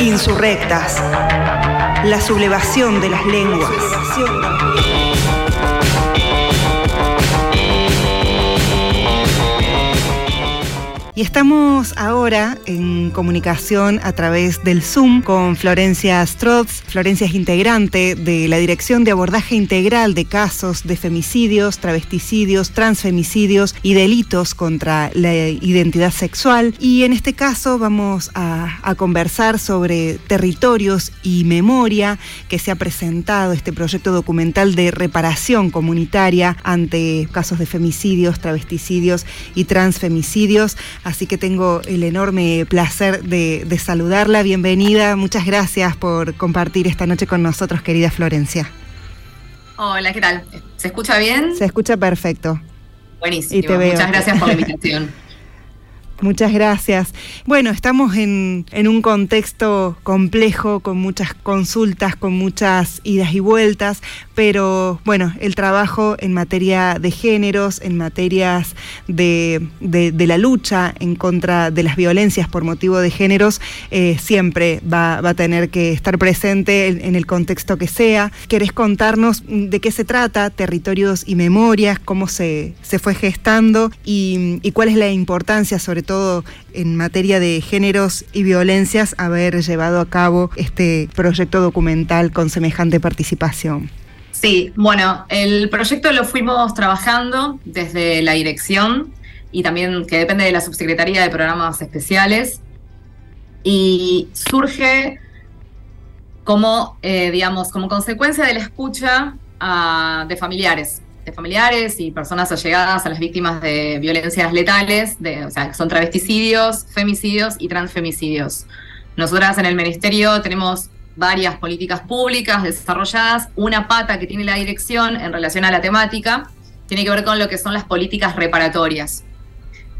Insurrectas. La sublevación de las lenguas. Y estamos ahora en comunicación a través del Zoom con Florencia Strotz. Florencia es integrante de la Dirección de Abordaje Integral de Casos de Femicidios, Travesticidios, Transfemicidios y Delitos contra la Identidad Sexual. Y en este caso vamos a, a conversar sobre territorios y memoria que se ha presentado este proyecto documental de reparación comunitaria ante casos de femicidios, travesticidios y transfemicidios así que tengo el enorme placer de, saludarla. Bienvenida, muchas gracias por compartir esta noche con nosotros, querida Florencia. Hola, ¿qué tal? ¿Se escucha bien? Se escucha perfecto. Buenísimo, muchas gracias por la invitación. Muchas gracias. Bueno, estamos en, un contexto complejo, con muchas consultas, con muchas idas y vueltas, pero bueno, el trabajo en materia de géneros, en materias de, la lucha en contra de las violencias por motivo de géneros, eh, siempre va, a tener que estar presente en, el contexto que sea. ¿Querés contarnos de qué se trata, territorios y memorias, cómo se, fue gestando y, y cuál es la importancia sobre todo todo en materia de géneros y violencias, haber llevado a cabo este proyecto documental con semejante participación. Sí, bueno, el proyecto lo fuimos trabajando desde la dirección y también que depende de la subsecretaría de programas especiales y surge como, eh, digamos, como consecuencia de la escucha ah, de familiares familiares y personas allegadas a las víctimas de violencias letales, o sea, son travesticidios, femicidios y transfemicidios. Nosotras en el Ministerio tenemos varias políticas públicas desarrolladas. Una pata que tiene la dirección en relación a la temática tiene que ver con lo que son las políticas reparatorias.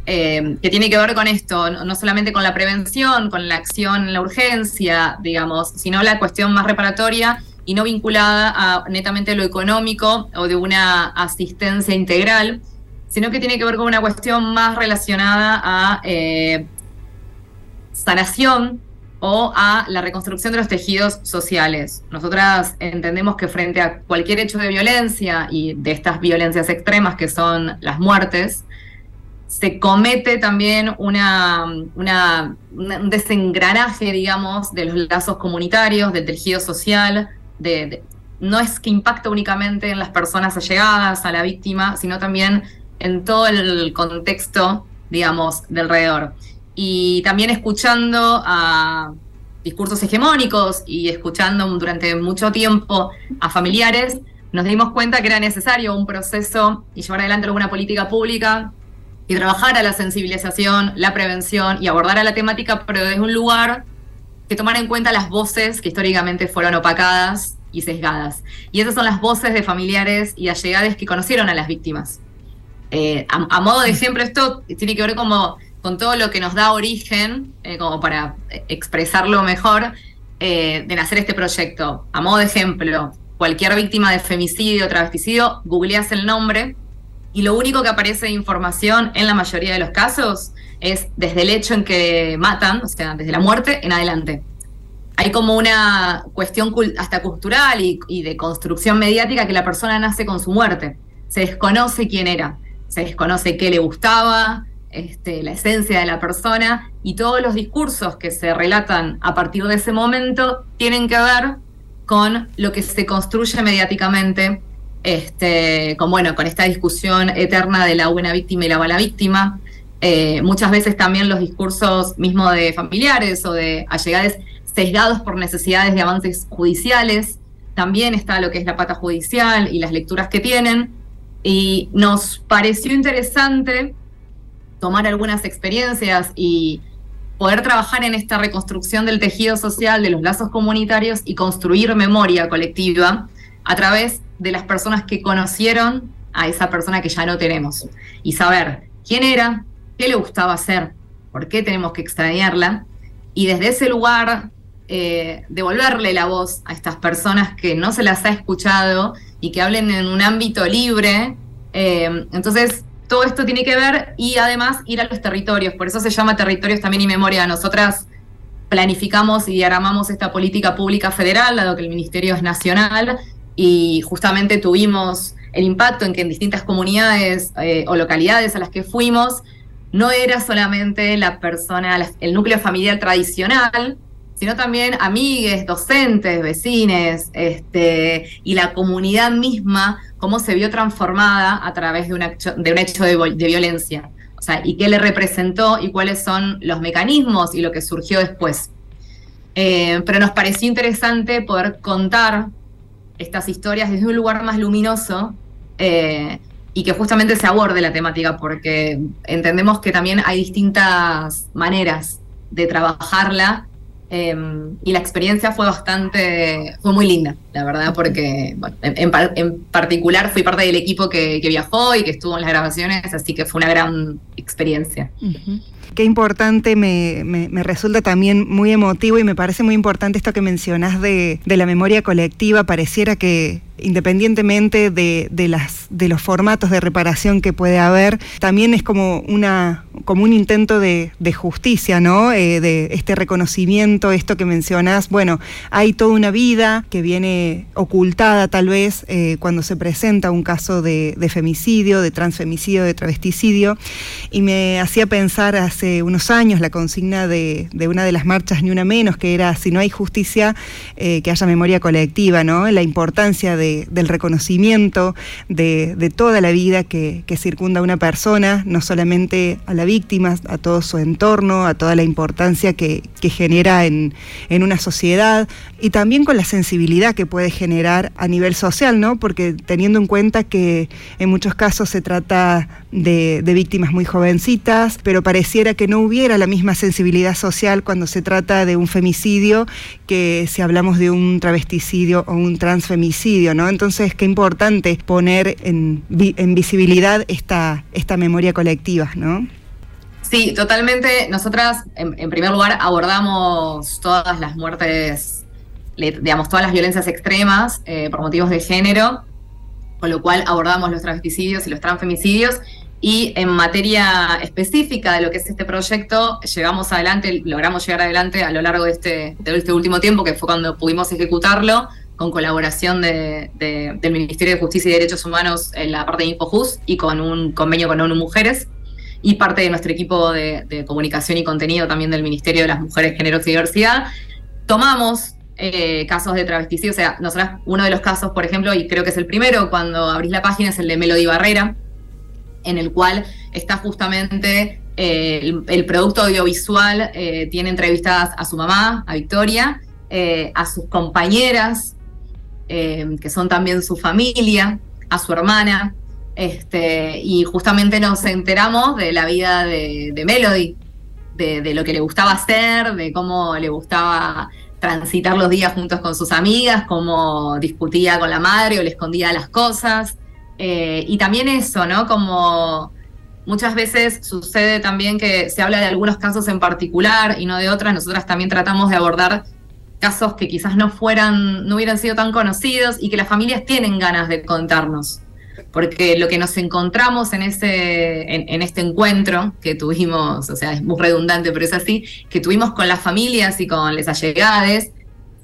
Eh, que tiene que ver con esto, no solamente con la prevención, con la acción la urgencia, digamos, sino la cuestión más reparatoria y no vinculada a netamente lo económico o de una asistencia integral, sino que tiene que ver con una cuestión más relacionada a eh, sanación o a la reconstrucción de los tejidos sociales. Nosotras entendemos que frente a cualquier hecho de violencia y de estas violencias extremas que son las muertes, se comete también una, un desengranaje, digamos, de los lazos comunitarios, del tejido social, no es que impacta únicamente en las personas allegadas a la víctima, sino también en todo el contexto, digamos, del alrededor. Y también escuchando a discursos hegemónicos y escuchando durante mucho tiempo a familiares, nos dimos cuenta que era necesario un proceso y llevar adelante alguna política pública y trabajar a la sensibilización, la prevención y abordar a la temática, pero desde un lugar que tomar en cuenta las voces que históricamente fueron opacadas y sesgadas. Y esas son las voces de familiares y allegados que conocieron a las víctimas. Eh, a, modo de ejemplo, esto tiene que ver como con todo lo que nos da origen, eh, como para expresarlo mejor, eh, de nacer este proyecto. A modo de ejemplo, cualquier víctima de femicidio o travesticidio, googleas el nombre y lo único que aparece de información en la mayoría de los casos es desde el hecho en que matan, o sea, desde la muerte en adelante. Hay como una cuestión hasta cultural y, de construcción mediática que la persona nace con su muerte. Se desconoce quién era, se desconoce qué le gustaba, este, la esencia de la persona y todos los discursos que se relatan a partir de ese momento tienen que ver con lo que se construye mediáticamente, este, con, bueno, con esta discusión eterna de la buena víctima y la mala víctima, eh, muchas veces también los discursos mismos de familiares o de allegados sesgados por necesidades de avances judiciales. También está lo que es la pata judicial y las lecturas que tienen. Y nos pareció interesante tomar algunas experiencias y poder trabajar en esta reconstrucción del tejido social, de los lazos comunitarios y construir memoria colectiva a través de las personas que conocieron a esa persona que ya no tenemos y saber quién era, qué le gustaba hacer, por qué tenemos que extrañarla, y desde ese lugar eh, devolverle la voz a estas personas que no se las ha escuchado y que hablen en un ámbito libre. Eh, entonces, todo esto tiene que ver y además ir a los territorios, por eso se llama territorios también y memoria. Nosotras planificamos y diagramamos esta política pública federal, dado que el ministerio es nacional, y justamente tuvimos el impacto en que en distintas comunidades eh, o localidades a las que fuimos, no era solamente la persona, el núcleo familiar tradicional, sino también amigues, docentes, vecines, este, y la comunidad misma, cómo se vio transformada a través de un hecho de, un hecho violencia. O sea, y qué le representó y cuáles son los mecanismos y lo que surgió después. Eh, pero nos pareció interesante poder contar estas historias desde un lugar más luminoso eh, y que justamente se aborde la temática, porque entendemos que también hay distintas maneras de trabajarla em, y la experiencia fue bastante, fue muy linda, la verdad, porque en, particular fui parte del equipo que, viajó y que estuvo en las grabaciones, así que fue una gran experiencia. Qué importante, me, me, resulta también muy emotivo y me parece muy importante esto que mencionás de, de la memoria colectiva. Pareciera que independientemente de, las, de los formatos de reparación que puede haber, también es como, una, como un intento de, justicia, ¿no? Eh, de este reconocimiento, esto que mencionas, bueno, hay toda una vida que viene ocultada tal vez eh, cuando se presenta un caso de, femicidio, de transfemicidio, de travesticidio, y me hacía pensar hace unos años la consigna de, una de las marchas Ni Una Menos, que era, si no hay justicia, eh, que haya memoria colectiva, ¿no? La importancia de del reconocimiento de, toda la vida que, circunda a una persona, no solamente a la víctima, a todo su entorno, a toda la importancia que, genera en, una sociedad y también con la sensibilidad que puede generar a nivel social, ¿no? Porque teniendo en cuenta que en muchos casos se trata de víctimas muy jovencitas, pero pareciera que no hubiera la misma sensibilidad social cuando se trata de un femicidio que si hablamos de un travesticidio o un transfemicidio, ¿no? Entonces, qué importante poner en, visibilidad esta, esta memoria colectiva, ¿no? Sí, totalmente. Nosotras, en, primer lugar, abordamos todas las muertes, digamos, todas las violencias extremas eh, por motivos de género, con lo cual abordamos los travesticidios y los transfemicidios. Y en materia específica de lo que es este proyecto, llegamos adelante, logramos llegar adelante a lo largo de este, de este último tiempo, que fue cuando pudimos ejecutarlo, con colaboración del Ministerio de Justicia y Derechos Humanos en la parte de InfoJust y con un convenio con ONU Mujeres y parte de nuestro equipo de, comunicación y contenido también del Ministerio de las Mujeres, Géneros y Diversidad. Tomamos eh, casos de travesticidio, o sea, nosotros, uno de los casos, por ejemplo, y creo que es el primero, cuando abrís la página, es el de Melody Barrera, en el cual está justamente eh, el, producto audiovisual, eh, tiene entrevistadas a su mamá, a Victoria, a sus compañeras, eh, que son también su familia, a su hermana, este, y justamente nos enteramos de la vida de, Melody, de, lo que le gustaba hacer, de cómo le gustaba transitar los días juntos con sus amigas, cómo discutía con la madre o le escondía las cosas. Eh, y también eso, ¿no? Como muchas veces sucede también que se habla de algunos casos en particular y no de otras, nosotras también tratamos de abordar casos que quizás no fueran, no hubieran sido tan conocidos y que las familias tienen ganas de contarnos. Porque lo que nos encontramos en, ese, en, este encuentro que tuvimos, o sea, es muy redundante, pero es así, que tuvimos con las familias y con las allegades,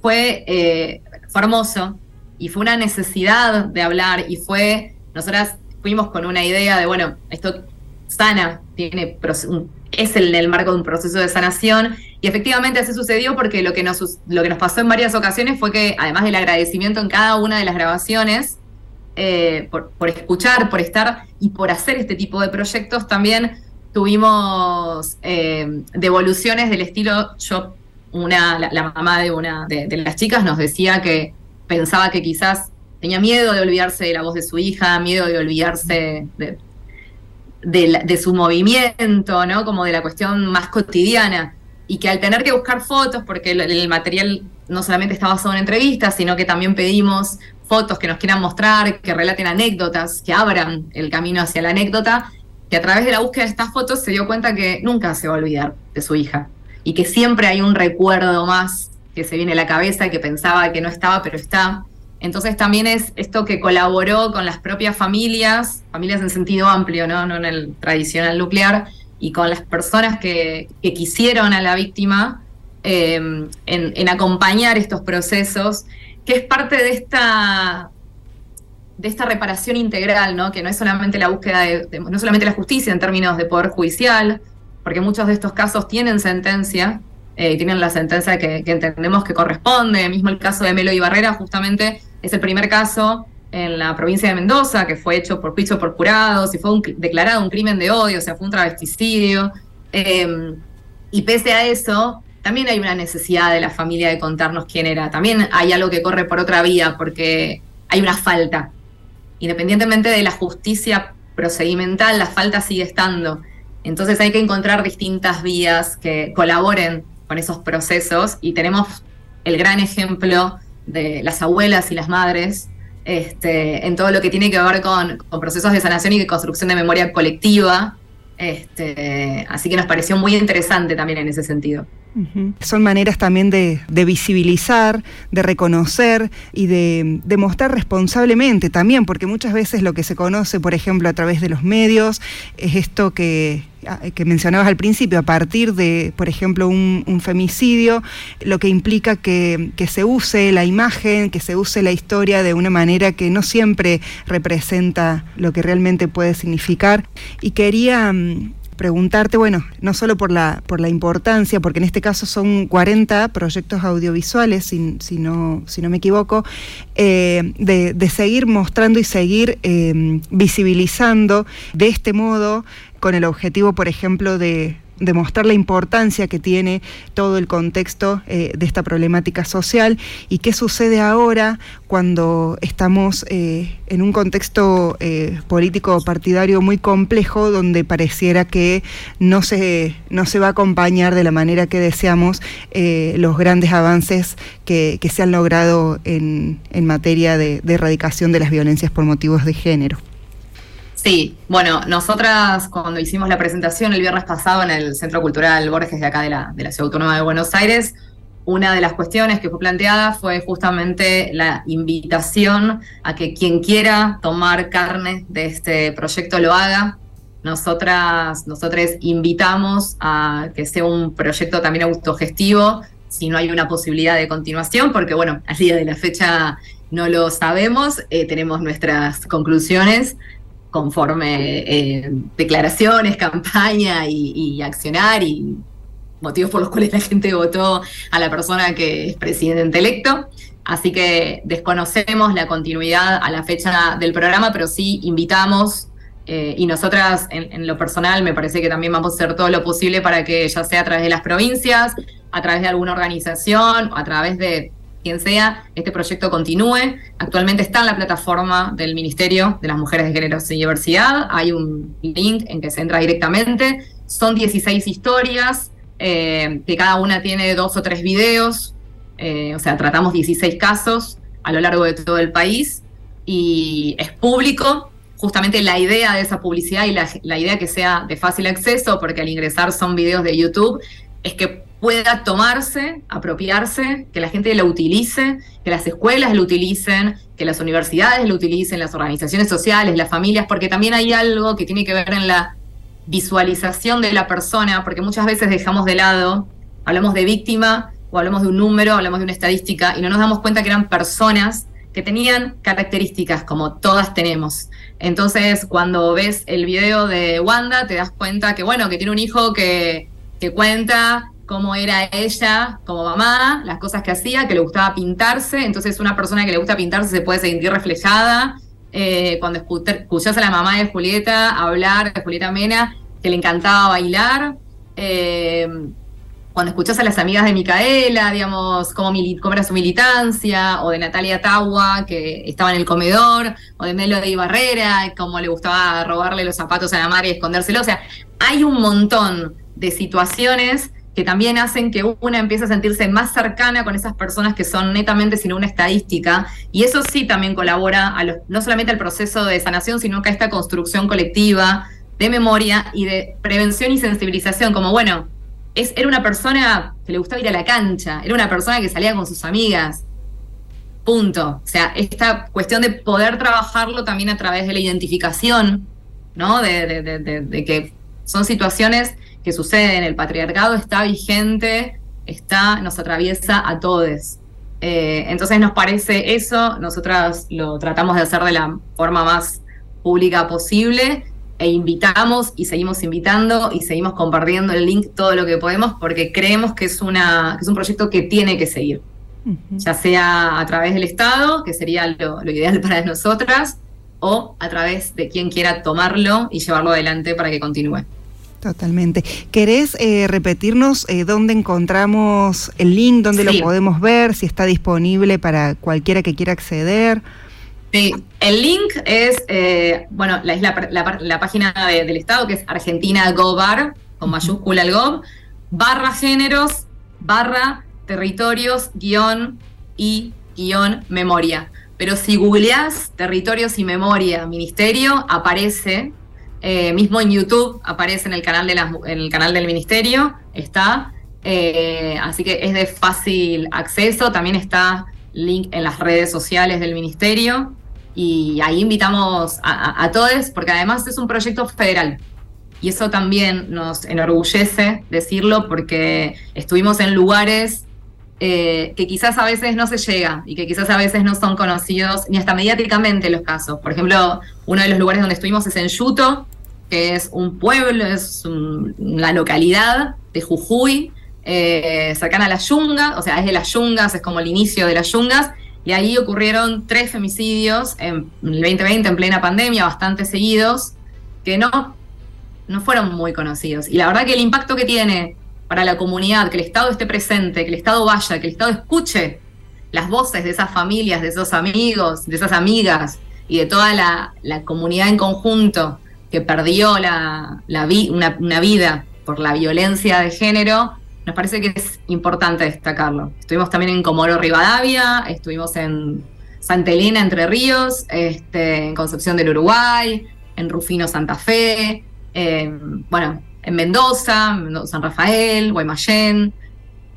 fue, eh, fue hermoso y fue una necesidad de hablar y fue, nosotras fuimos con una idea de, bueno, esto sana, tiene es el, el marco de un proceso de sanación y efectivamente así sucedió porque lo que, nos, lo que nos pasó en varias ocasiones fue que, además del agradecimiento en cada una de las grabaciones, eh, por, escuchar, por estar y por hacer este tipo de proyectos, también tuvimos eh, devoluciones del estilo, yo, una, la, mamá de una de, las chicas nos decía que pensaba que quizás tenía miedo de olvidarse de la voz de su hija, miedo de olvidarse de, su movimiento, ¿no? Como de la cuestión más cotidiana y que al tener que buscar fotos, porque el, material no solamente está basado en entrevistas, sino que también pedimos fotos que nos quieran mostrar, que relaten anécdotas, que abran el camino hacia la anécdota, que a través de la búsqueda de estas fotos se dio cuenta que nunca se va a olvidar de su hija y que siempre hay un recuerdo más que se viene a la cabeza, que pensaba que no estaba, pero está. Entonces también es esto que colaboró con las propias familias, familias en sentido amplio, no, no en el tradicional nuclear, y con las personas que, quisieron a la víctima, em, en, acompañar estos procesos, que es parte de esta, de esta reparación integral, ¿no? que no es solamente la búsqueda de, no solamente la justicia en términos de poder judicial, porque muchos de estos casos tienen sentencia, eh, tienen la sentencia que, entendemos que corresponde, mismo el caso de Melo y Barrera justamente es el primer caso en la provincia de Mendoza, que fue hecho por juicio por jurados y fue declarado un crimen de odio, o sea, fue un travesticidio. Em, y pese a eso, también hay una necesidad de la familia de contarnos quién era. También hay algo que corre por otra vía, porque hay una falta. Independientemente de la justicia procedimental, la falta sigue estando. Entonces hay que encontrar distintas vías que colaboren con esos procesos y tenemos el gran ejemplo de las abuelas y las madres este, en todo lo que tiene que ver con, procesos de sanación y de construcción de memoria colectiva. Este, así que nos pareció muy interesante también en ese sentido. Son maneras también de, visibilizar, de reconocer y de, de, mostrar responsablemente también, porque muchas veces lo que se conoce, por ejemplo, a través de los medios, es esto que que mencionabas al principio, a partir de, por ejemplo, un, femicidio, lo que implica que, se use la imagen, que se use la historia de una manera que no siempre representa lo que realmente puede significar. Y quería mm, preguntarte, bueno, no solo por la, por la importancia, porque en este caso son 40 proyectos audiovisuales, si, si, no, si no me equivoco, eh, de, seguir mostrando y seguir eh, visibilizando de este modo con el objetivo, por ejemplo, de, demostrar la importancia que tiene todo el contexto eh, de esta problemática social y qué sucede ahora cuando estamos eh, en un contexto eh, político partidario muy complejo donde pareciera que no se, no se va a acompañar de la manera que deseamos los grandes avances que, se han logrado en, en materia de erradicación de las violencias por motivos de género. Sí, bueno, nosotras cuando hicimos la presentación el viernes pasado en el Centro Cultural Borges de acá de la, de la Ciudad Autónoma de Buenos Aires, una de las cuestiones que fue planteada fue justamente la invitación a que quien quiera tomar carne de este proyecto lo haga. Nosotras, nosotros invitamos a que sea un proyecto también autogestivo, si no hay una posibilidad de continuación, porque bueno, al día de la fecha no lo sabemos, eh, tenemos nuestras conclusiones, conforme eh, declaraciones, campaña y, accionar y motivos por los cuales la gente votó a la persona que es presidente electo. Así que desconocemos la continuidad a la fecha del programa, pero sí invitamos eh, y nosotras en, lo personal me parece que también vamos a hacer todo lo posible para que ya sea a través de las provincias, a través de alguna organización, a través de quien sea, este proyecto continúe. Actualmente está en la plataforma del Ministerio de las Mujeres de Género y Diversidad. Hay un link en que se entra directamente. Son 16 historias, eh, que cada una tiene dos o tres videos. Eh, o sea, tratamos 16 casos a lo largo de todo el país y es público. Justamente la idea de esa publicidad y la, la idea que sea de fácil acceso, porque al ingresar son videos de YouTube, es que pueda tomarse, apropiarse, que la gente lo utilice, que las escuelas lo utilicen, que las universidades lo utilicen, las organizaciones sociales, las familias, porque también hay algo que tiene que ver en la visualización de la persona, porque muchas veces dejamos de lado, hablamos de víctima o hablamos de un número, hablamos de una estadística y no nos damos cuenta que eran personas que tenían características como todas tenemos. Entonces, cuando ves el video de Wanda, te das cuenta que, bueno, que tiene un hijo que, que cuenta cómo era ella como mamá, las cosas que hacía, que le gustaba pintarse. Entonces, una persona que le gusta pintarse se puede sentir reflejada. Eh, cuando escuchás a la mamá de Julieta hablar, de Julieta Mena, que le encantaba bailar. Eh, cuando escuchás a las amigas de Micaela, digamos, cómo, era su militancia, o de Natalia Tawa, que estaba en el comedor, o de Melody Barrera, cómo le gustaba robarle los zapatos a la madre y escondérselo. O sea, hay un montón de situaciones que también hacen que una empiece a sentirse más cercana con esas personas que son netamente sino una estadística. Y eso sí también colabora a no solamente al proceso de sanación, sino que a esta construcción colectiva de memoria y de prevención y sensibilización, como bueno, es, era una persona que le gustaba ir a la cancha, era una persona que salía con sus amigas. Punto. O sea, esta cuestión de poder trabajarlo también a través de la identificación, ¿no? de que son situaciones que suceden, el patriarcado está vigente está, nos atraviesa a todos. Eh, entonces nos parece eso, nosotras lo tratamos de hacer de la forma más pública posible e invitamos y seguimos invitando y seguimos compartiendo el link todo lo que podemos porque creemos que es, una, que es un proyecto que tiene que seguir, ya sea a través del Estado, que sería lo, ideal para nosotras, o a través de quien quiera tomarlo y llevarlo adelante para que continúe. Totalmente. ¿Querés eh, repetirnos eh, dónde encontramos el link, dónde lo podemos ver, si está disponible para cualquiera que quiera acceder? Sí, el link es, eh, bueno, la, es la, página del Estado, que es Argentina Gobar, con mayúscula el Gov, barra géneros, barra territorios, guion y guion memoria. Pero si googleás territorios y memoria ministerio, aparece, eh, mismo en YouTube, aparece en el canal, de en el canal del ministerio, está. Eh, así que es de fácil acceso, también está link en las redes sociales del ministerio y ahí invitamos a, todos porque además es un proyecto federal. Y eso también nos enorgullece decirlo porque estuvimos en lugares eh, que quizás a veces no se llega y que quizás a veces no son conocidos ni hasta mediáticamente los casos. Por ejemplo, uno de los lugares donde estuvimos es en Yuto, que es un pueblo, es una localidad de Jujuy, eh, cercana a las yungas, o sea, es de las yungas, es como el inicio de las yungas, y ahí ocurrieron tres femicidios en el 2020, en plena pandemia, bastante seguidos, que no, no fueron muy conocidos. Y la verdad que el impacto que tiene para la comunidad, que el Estado esté presente, que el Estado vaya, que el Estado escuche las voces de esas familias, de esos amigos, de esas amigas y de toda la, comunidad en conjunto que perdió la, una, una vida por la violencia de género, nos parece que es importante destacarlo. Estuvimos también en Comoro Rivadavia, estuvimos en Santa Elena, Entre Ríos, este, en Concepción del Uruguay, en Rufino, Santa Fe, bueno, en Mendoza, San Rafael, Guaymallén,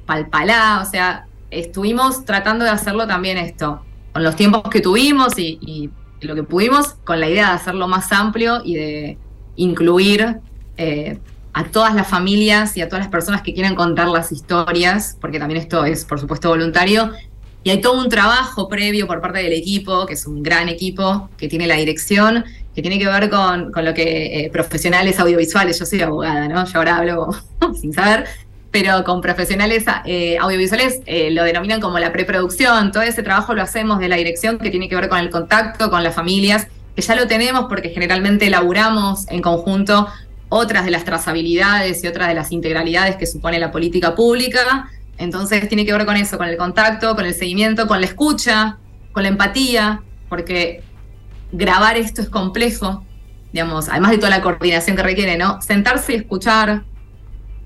Palpalá, o sea, estuvimos tratando de hacerlo también esto, con los tiempos que tuvimos y, lo que pudimos, con la idea de hacerlo más amplio y de incluir eh, a todas las familias y a todas las personas que quieren contar las historias, porque también esto es, por supuesto, voluntario. Y hay todo un trabajo previo por parte del equipo, que es un gran equipo, que tiene la dirección, que tiene que ver con, con lo que eh, profesionales audiovisuales, yo soy abogada, ¿no? Yo ahora hablo sin saber, pero con profesionales eh, audiovisuales eh, lo denominan como la preproducción. Todo ese trabajo lo hacemos de la dirección que tiene que ver con el contacto con las familias, que ya lo tenemos porque generalmente elaboramos en conjunto otras de las trazabilidades y otras de las integralidades que supone la política pública. Entonces tiene que ver con eso, con el contacto, con el seguimiento, con la escucha, con la empatía, porque grabar esto es complejo, digamos, además de toda la coordinación que requiere, ¿no? Sentarse y escuchar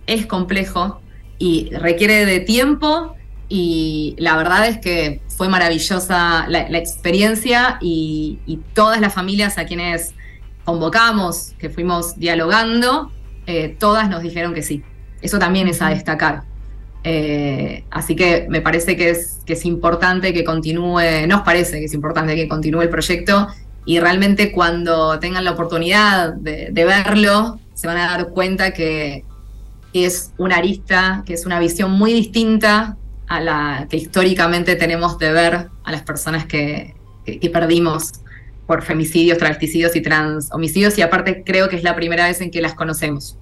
es complejo y requiere de tiempo y la verdad es que fue maravillosa la, experiencia y, y, todas las familias a quienes convocamos, que fuimos dialogando, eh, todas nos dijeron que sí. Eso también es a destacar. Eh, así que me parece que es, que es importante que continúe, nos parece que es importante que continúe el proyecto y realmente cuando tengan la oportunidad de, verlo, se van a dar cuenta que, es una arista, que es una visión muy distinta a la que históricamente tenemos de ver a las personas que, que perdimos por femicidios, travesticidios y trans homicidios y aparte creo que es la primera vez en que las conocemos.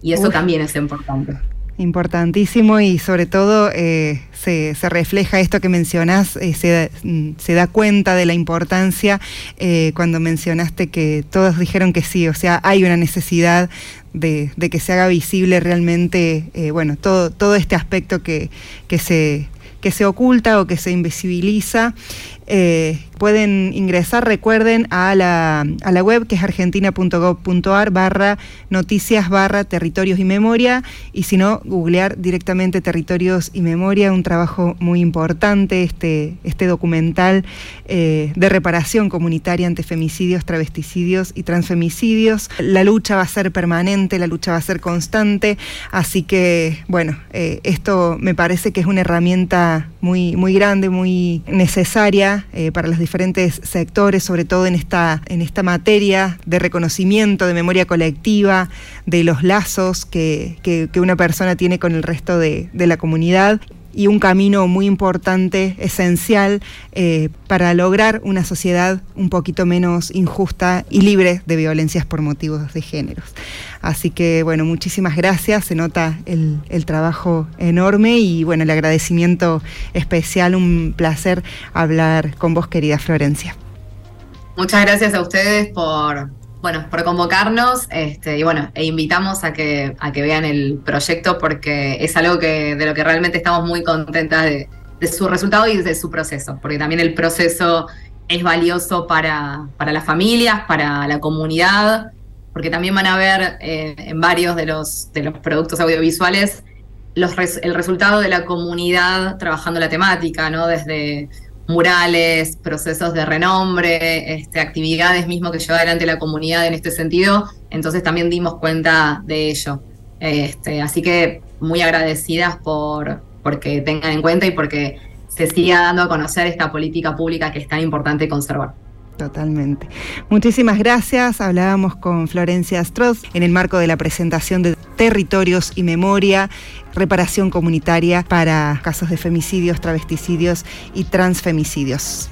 Y eso también es importante. Importantísimo y sobre todo eh, se, refleja esto que mencionás, eh, se, da cuenta de la importancia eh, cuando mencionaste que todos dijeron que sí, o sea, hay una necesidad de, que se haga visible realmente, bueno, todo, todo este aspecto que, que, se, que se oculta o que se invisibiliza eh, pueden ingresar, recuerden, a la, a la web que es argentina.gov.ar barra noticias barra territorios y memoria. Y si no, googlear directamente territorios y memoria, un trabajo muy importante, este, este documental eh, de reparación comunitaria ante femicidios, travesticidios y transfemicidios. La lucha va a ser permanente, la lucha va a ser constante, así que bueno, eh, esto me parece que es una herramienta muy, muy grande, muy necesaria eh, para las diferentes sectores, sobre todo en esta, en esta materia de reconocimiento, de memoria colectiva, de los lazos que, una persona tiene con el resto de, de la comunidad y un camino muy importante, esencial, eh, para lograr una sociedad un poquito menos injusta y libre de violencias por motivos de géneros. Así que, bueno, muchísimas gracias, se nota el, el trabajo enorme y, bueno, el agradecimiento especial, un placer hablar con vos, querida Florencia. Muchas gracias a ustedes por, bueno, por convocarnos este, y bueno, e invitamos a que, a que vean el proyecto porque es algo que, de lo que realmente estamos muy contentas de, su resultado y de su proceso, porque también el proceso es valioso para, para las familias, para la comunidad, porque también van a ver eh, en varios de los, de los productos audiovisuales los el resultado de la comunidad trabajando la temática, ¿no? Desde murales, procesos de renombre, este, actividades mismo que lleva adelante la comunidad en este sentido, entonces también dimos cuenta de ello. Este, así que muy agradecidas por porque tengan en cuenta y porque se siga dando a conocer esta política pública que es tan importante conservar. Totalmente. Muchísimas gracias. Hablábamos con Florencia Stroz en el marco de la presentación de Territorios y Memoria, reparación comunitaria para casos de femicidios, travesticidios y transfemicidios.